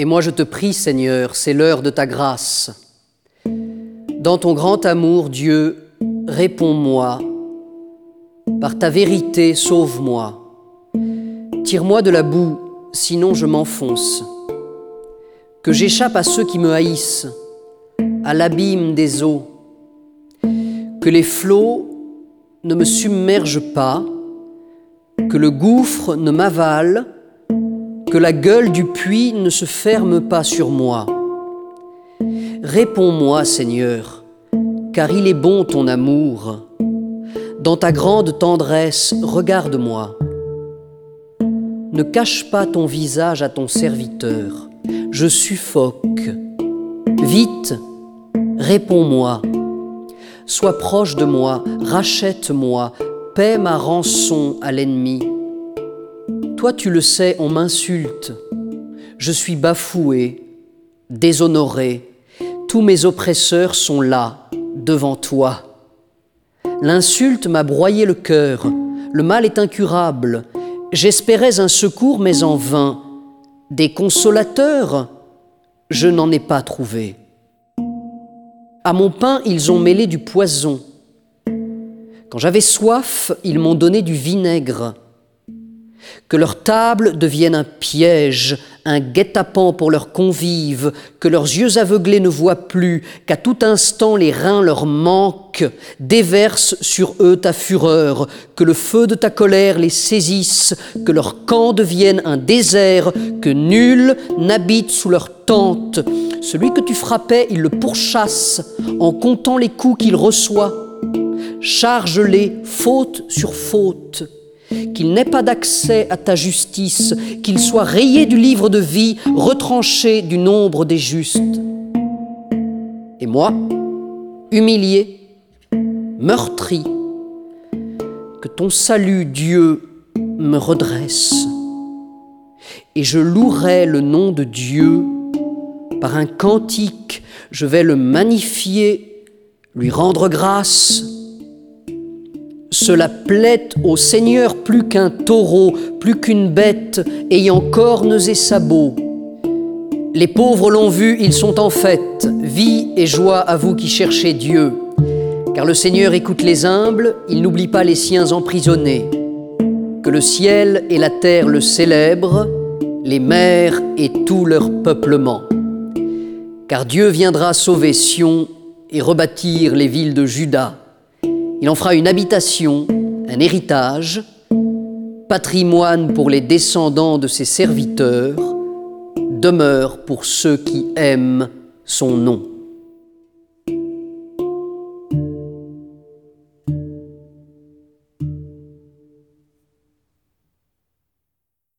Et moi je te prie, Seigneur, c'est l'heure de ta grâce. Dans ton grand amour, Dieu, réponds-moi. Par ta vérité, sauve-moi. Tire-moi de la boue, sinon je m'enfonce. Que j'échappe à ceux qui me haïssent, à l'abîme des eaux. Que les flots ne me submergent pas, que le gouffre ne m'avale, que la gueule du puits ne se ferme pas sur moi. Réponds-moi, Seigneur, car il est bon ton amour. Dans ta grande tendresse, regarde-moi. Ne cache pas ton visage à ton serviteur, je suffoque. Vite, réponds-moi. Sois proche de moi, rachète-moi, paie ma rançon à l'ennemi. Toi tu le sais, on m'insulte. Je suis bafoué, déshonoré. Tous mes oppresseurs sont là, devant toi. L'insulte m'a broyé le cœur. Le mal est incurable. J'espérais un secours, mais en vain. Des consolateurs, je n'en ai pas trouvé. À mon pain, ils ont mêlé du poison. Quand j'avais soif, ils m'ont donné du vinaigre que leur table devienne un piège, un guet-apens pour leurs convives, que leurs yeux aveuglés ne voient plus, qu'à tout instant les reins leur manquent, déverse sur eux ta fureur, que le feu de ta colère les saisisse, que leur camp devienne un désert, que nul n'habite sous leur tente. Celui que tu frappais, il le pourchasse en comptant les coups qu'il reçoit. Charge-les faute sur faute qu'il n'ait pas d'accès à ta justice, qu'il soit rayé du livre de vie, retranché du nombre des justes. Et moi, humilié, meurtri, que ton salut, Dieu, me redresse, et je louerai le nom de Dieu. Par un cantique, je vais le magnifier, lui rendre grâce cela plaît au Seigneur plus qu'un taureau, plus qu'une bête ayant cornes et sabots. Les pauvres l'ont vu, ils sont en fête. Vie et joie à vous qui cherchez Dieu. Car le Seigneur écoute les humbles, il n'oublie pas les siens emprisonnés. Que le ciel et la terre le célèbrent, les mers et tout leur peuplement. Car Dieu viendra sauver Sion et rebâtir les villes de Juda. Il en fera une habitation, un héritage, patrimoine pour les descendants de ses serviteurs, demeure pour ceux qui aiment son nom.